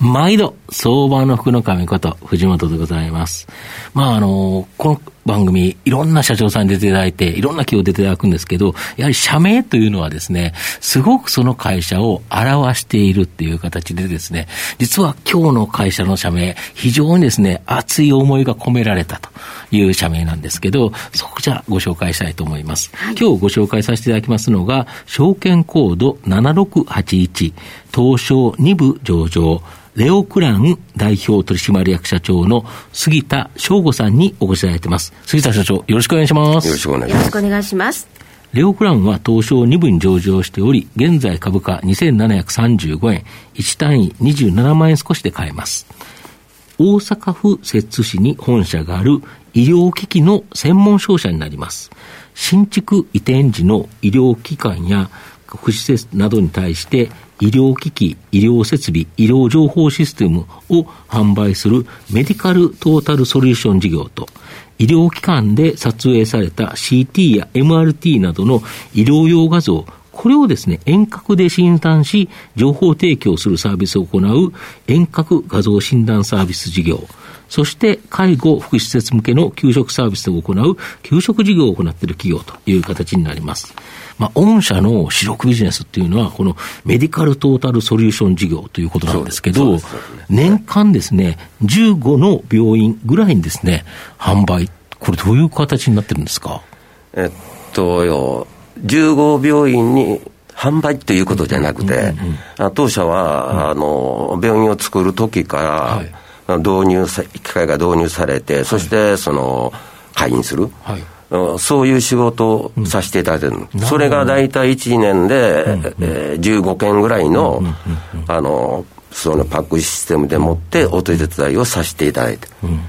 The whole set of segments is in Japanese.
毎度、相場の福の神こと、藤本でございます。まあ、あの、この番組、いろんな社長さんに出ていただいて、いろんな企業出ていただくんですけど、やはり社名というのはですね、すごくその会社を表しているっていう形でですね、実は今日の会社の社名、非常にですね、熱い思いが込められたという社名なんですけど、そこじゃご紹介したいと思います。はい、今日ご紹介させていただきますのが、証券コード7681、東証2部上場、レオクラン代表取締役社長の杉田翔吾さんにお越しいただいてます。杉田社長、よろしくお願いします。よろしくお願いします。よろしくお願いします。レオクランは東証2部に上場しており、現在株価2735円、1単位27万円少しで買えます。大阪府摂津市に本社がある医療機器の専門商社になります。新築移転時の医療機関や福祉施設などに対して医療機器、医療設備、医療情報システムを販売するメディカルトータルソリューション事業と、医療機関で撮影された CT や MRT などの医療用画像、これをですね、遠隔で診断し、情報提供するサービスを行う遠隔画像診断サービス事業。そして介護福祉施設向けの給食サービスを行う給食事業を行っている企業という形になります。まあ、御社の主力ビジネスっていうのは、このメディカルトータルソリューション事業ということなんですけど、年間ですね、15の病院ぐらいにですね、販売、これどういう形になってるんですか？えっとよ、15病院に販売っていうことじゃなくて、当社は、あの、病院を作る時から、導入さ、機械が導入されて、そしてその、会員する。はい。そういう仕事をさせていただいてる、うん、それが大体1年で、うんえー、15件ぐらいの、あの、そのパックシステムでもってお手伝いをさせていただいて。うん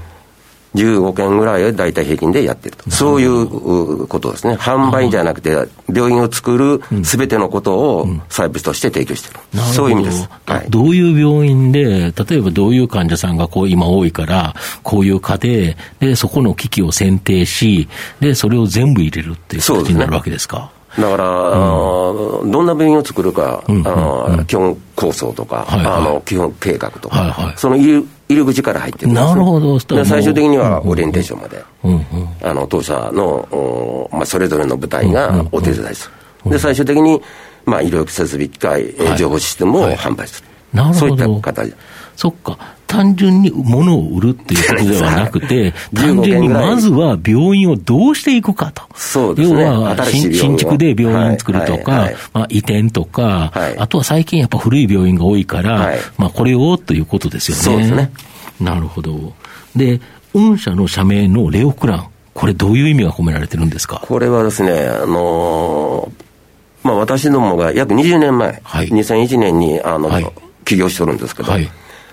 15件ぐらいを大体平均でやってると。そういうことですね。販売じゃなくて、病院を作るすべてのことをサービスとして提供してる。うん、そういう意味です。はい、どういう病院で、例えばどういう患者さんがこう今多いから、こういう科で、で、そこの機器を選定し、で、それを全部入れるっていう形になるわけですか？だから、うん、どんな病院を作るか、うん。うん。うん、基本構想とか、はいはい、あの基本計画とか、はいはい、その入り口から入ってるんです、なるほど最終的にはオリエンテーションまで、うん。うん、あの当社の、まあ、それぞれの部隊がお手伝いする。うん。うん、で最終的に、まあ、医療設備機械、はい、情報システムを販売する。なるほど。そういった形。そっか。単純に物を売るっていうことではなくて、単純にまずは病院をどうしていくかと。そうですね。要は新築で病院作るとか、まあ、移転とか、あとは最近やっぱ古い病院が多いから、まあこれをということですよね。そうですね。なるほど。で、御社の社名のレオクラン、これどういう意味が込められてるんですか？これはですね、あのー、まあ私どもが約20年前、はい、2001年にあの、はい、起業してるんですけど、はい、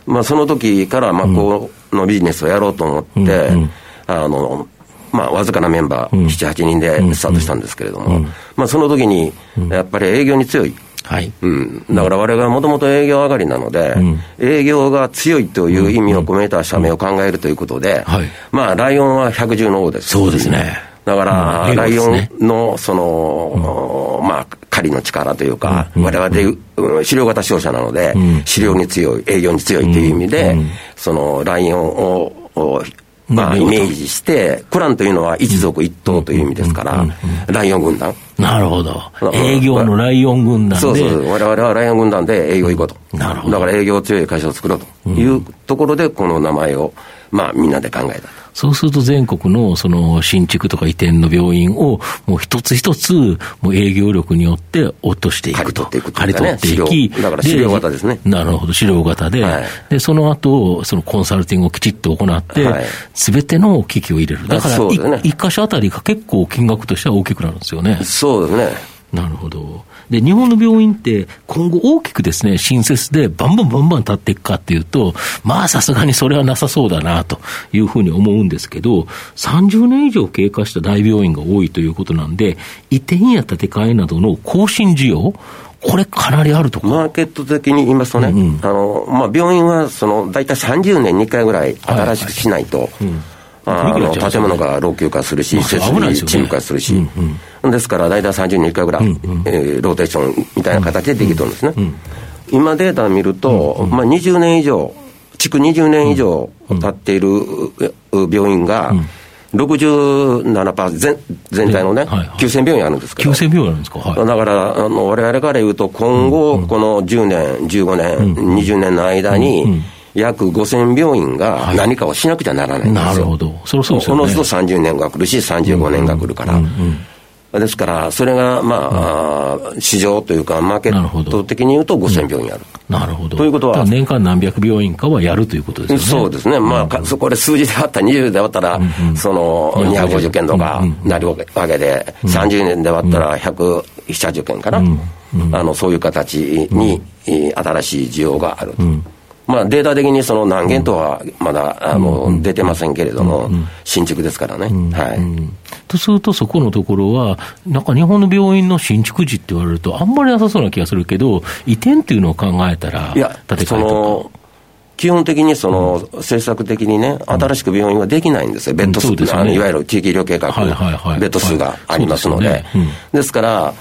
まあ、その時から、まあ、このビジネスをやろうと思って、うん、あの、まあ、わずかなメンバー、うん、7、8人でスタートしたんですけれども、うん、まあ、その時に、やっぱり営業に強い。はい。うん。だから我々はもともと営業上がりなので、うん、営業が強いという意味を込めた社名を考えるということで、はい、まあ、ライオンは百獣の王です。そうですね。だから、ライオンの、その、まあ、狩りの力というか、我々で、狩猟型商社なので、狩猟に強い、営業に強いという意味で、その、ライオンを、まあ、イメージして、クランというのは一族一党という意味ですから、ライオン軍団。なるほど。営業のライオン軍団で。そうそう。我々はライオン軍団で営業行こうと。なるほど。だから営業強い会社を作ろうというところで、この名前を、まあ、みんなで考えた。そうすると全国のその新築とか移転の病院をもう一つ一つもう営業力によって落としていくと。刈り取っていく刈り取っていき。だから資料型ですね。なるほど、資料型で。はい、で、その後、そのコンサルティングをきちっと行って、す、べ、ての機器を入れる。だから、一、ね、箇所あたりが結構金額としては大きくなるんですよね。そうですね。なるほど。で、日本の病院って今後大きくですね、新設でバンバンバンバン立っていくかっていうと、まあさすがにそれはなさそうだなというふうに思うんですけど、30年以上経過した大病院が多いということなんで、移転や建て替えなどの更新需要、これかなりあるとマーケット的に言いますとね、うん、あの、まあ、病院はその、大体30年に1回ぐらい新しくしないと、はい。はいうん。あの建物が老朽化するし、設備沈下するし、ですから大体30年1回ぐらい、えローテーションみたいな形でできてるんですね。今データ見ると、まあ、20年以上、築20年以上経っている病院が、67%全全体のね、はいはい、9000病院あるんですけど、9000病院あるんですか、はい、だからあの、われわれから言うと、今後、この10年、15年、うん、20年の間に、うん約5000病院が何かをしなくちゃならないんですよ。なるほど。そろそろ、ね、その人30年が来るし、35年が来るから。うんうんうん、ですから、それが、まあ、うん、市場というか、マーケット的に言うと5000病院ある。なるほど。ということは。年間何百病院かはやるということですね。そうですね。まあ、そこで数字であったら、20で割ったら、うんうん、その、250件とかなるわけで、うんうん、30年で割ったら170件かな。うんうん、あの、そういう形に、新しい需要があると。うんまあ、データ的にその何件とはまだ、あの出てませんけれども、新築ですからね。はい、とすると、そこのところは、なんか日本の病院の新築時って言われると、あんまりなさそうな気がするけど、移転っていうのを考えたら、いや、その基本的にその政策的にね、新しく病院はできないんですよ、ベッド数、ね、いわゆる地域医療計画、ベッド数がありますので。ですから、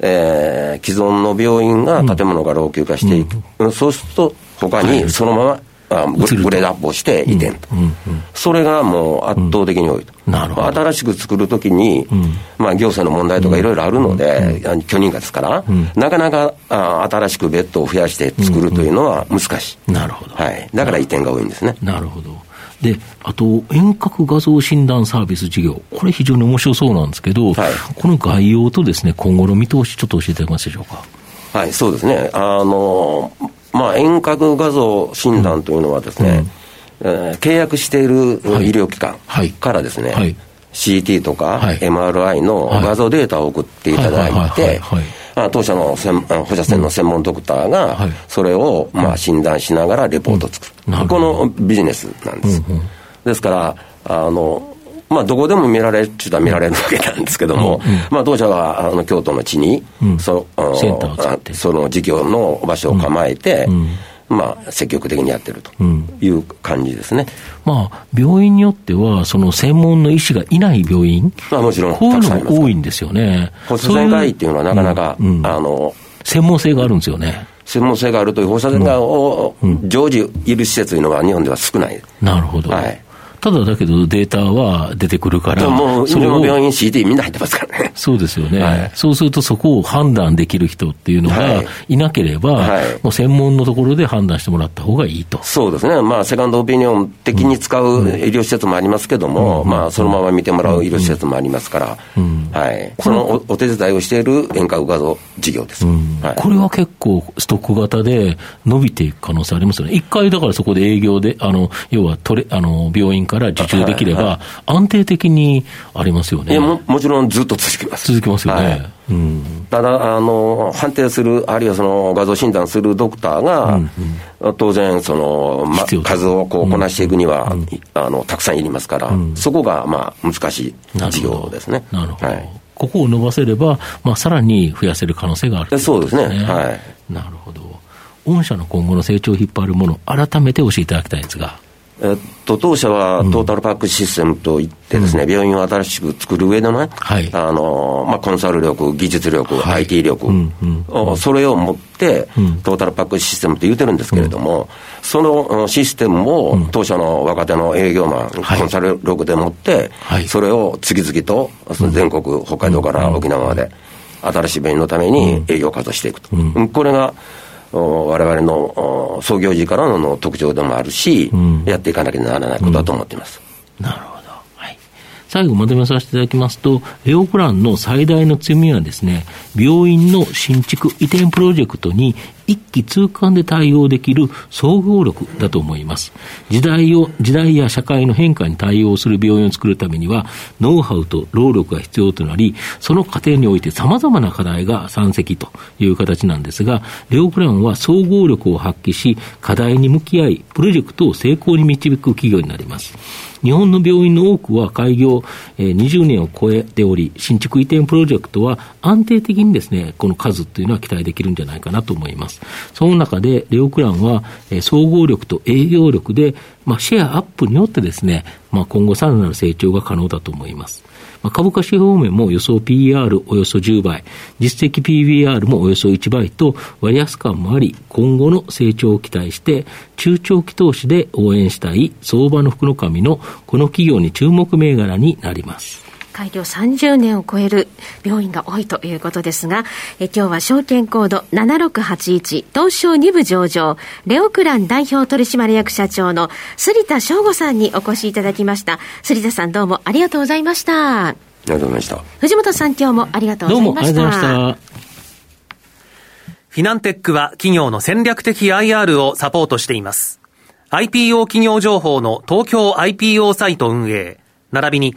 えー、既存の病院が建物が老朽化していく、うん、そうすると、他にそのまま、あグレードアップをして移転と、うんうんうん、それがもう圧倒的に多いと、うん、なるほど。新しく作るときに、うん、まあ、行政の問題とかいろいろあるので、うん、許認可ですから、なかなかあ新しくベッドを増やして作るというのは難しい、なるほど、はい、だから移転が多いんですね。なるほど。で、あと、遠隔画像診断サービス事業、これ非常に面白そうなんですけど、はい、この概要とですね、今後の見通し、ちょっと教えていただけますでしょうか？はい、そうですね。あの、まあ、遠隔画像診断というのはですね、うん、えー、契約している医療機関からですね、はい。はい、CT とか MRI の画像データを送っていただいて、当社の放射線の専門ドクターが、それをまあ診断しながらレポートを作る、うん、このビジネスなんです。うんうん、ですから、あの、まあ、どこでも見られるって言ったら見られるわけなんですけども、うんうん、まあ、当社はあの京都の地に、うん、そその事業の場所を構えて、うんまあ、積極的にやってるという感じですね、うん、まあ、病院によっては、その専門の医師がいない病院、まあ、もちろんこういうのが多いんですよね。放射線科医っていうのはなかなか、うんうん、あの専門性があるんですよね。専門性があるという放射線科を常時いる施設というのは日本では少ない。なるほど。はい。ただだけどデータは出てくるから、もう、それも病院 CD みんな入ってますからね。そうですよね、はい、そうするとそこを判断できる人っていうのがいなければ、はい、もう専門のところで判断してもらった方がいいと。そうですね。まあ、セカンドオピニオン的に使う医療施設もありますけども、うん、まあ、そのまま見てもらう医療施設もありますから、うん、はい。そのおお手伝いをしている遠隔画像事業です、はい。これは結構ストック型で伸びていく可能性ありますよね。一回だからそこで営業で、あの、要はトレ、あの、病院から受注できれば、安定的にありますよね。いやも、もちろんずっと続きます。続きますよね。はいうん、ただあの、判定する、あるいはその画像診断するドクターが、うんうん、当然その、ま、数をこうこなしていくには、うん、あのたくさんいりますから、うん、そこがまあ難しい事業ですね。なるほど。はいここを伸ばせれば、まあ、さらに増やせる可能性がある、ね、そうですね。はい。なるほど。御社の今後の成長を引っ張るもの、改めて教えていただきたいんですが。えっと、当社はトータルパックシステムといってですね、うん、病院を新しく作る上でのね、はい、あの、まあ、コンサル力、技術力、はい、IT 力、うんうん、それを持って、トータルパックシステムと言ってるんですけれども、そのシステムを当社の若手の営業マン、コンサル力でもって、それを次々と全国、北海道から沖縄まで、新しい病院のために営業活動していくと。これがわれわれの創業時からの特徴でもあるし、うん、やっていかなきゃならないことだと思っています。なるほど。最後まとめさせていただきますと、レオプランの最大の強みはですね、病院の新築移転プロジェクトに一気通貫で対応できる総合力だと思います。時代を、時代や社会の変化に対応する病院を作るためには、ノウハウと労力が必要となり、その過程において様々な課題が山積という形なんですが、レオプランは総合力を発揮し、課題に向き合い、プロジェクトを成功に導く企業になります。日本の病院の多くは開業、え、20年を超えており、新築移転プロジェクトは安定的にですね、この数っていうのは期待できるんじゃないかなと思います。その中で、レオクランは、え、総合力と営業力で、まあ、シェアアップによってですね、まあ、今後さらなる成長が可能だと思います。まあ、株価指標面も予想 PR およそ10倍、実績 PBR もおよそ1倍と割安感もあり、今後の成長を期待して、中長期投資で応援したい相場の福の神のこの企業に注目銘柄になります。開業30年を超える病院が多いということですが、え今日は証券コード7681東証2部上場、レオクラン代表取締役社長の杉田翔吾さんにお越しいただきました。杉田さんどうもありがとうございました。ありがとうございました。藤本さん今日もありがとうございました。どうもありがとうございました。フィナンテックは企業の戦略的 IR をサポートしています。IPO 企業情報の東京 IPO サイト運営、並びに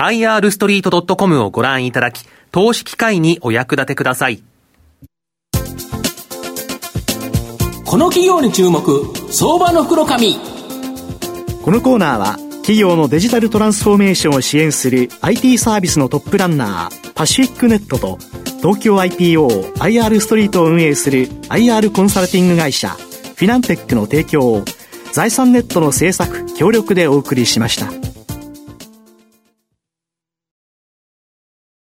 irstreet.com をご覧いただき、投資機会にお役立てください。この企業に注目、相場の袋紙。このコーナーは、企業のデジタルトランスフォーメーションを支援する IT サービスのトップランナー、パシフィックネットと、東京 IPO、IR ストリートを運営する IR コンサルティング会社、フィナンテックの提供を、財産ネットの制作、協力でお送りしました。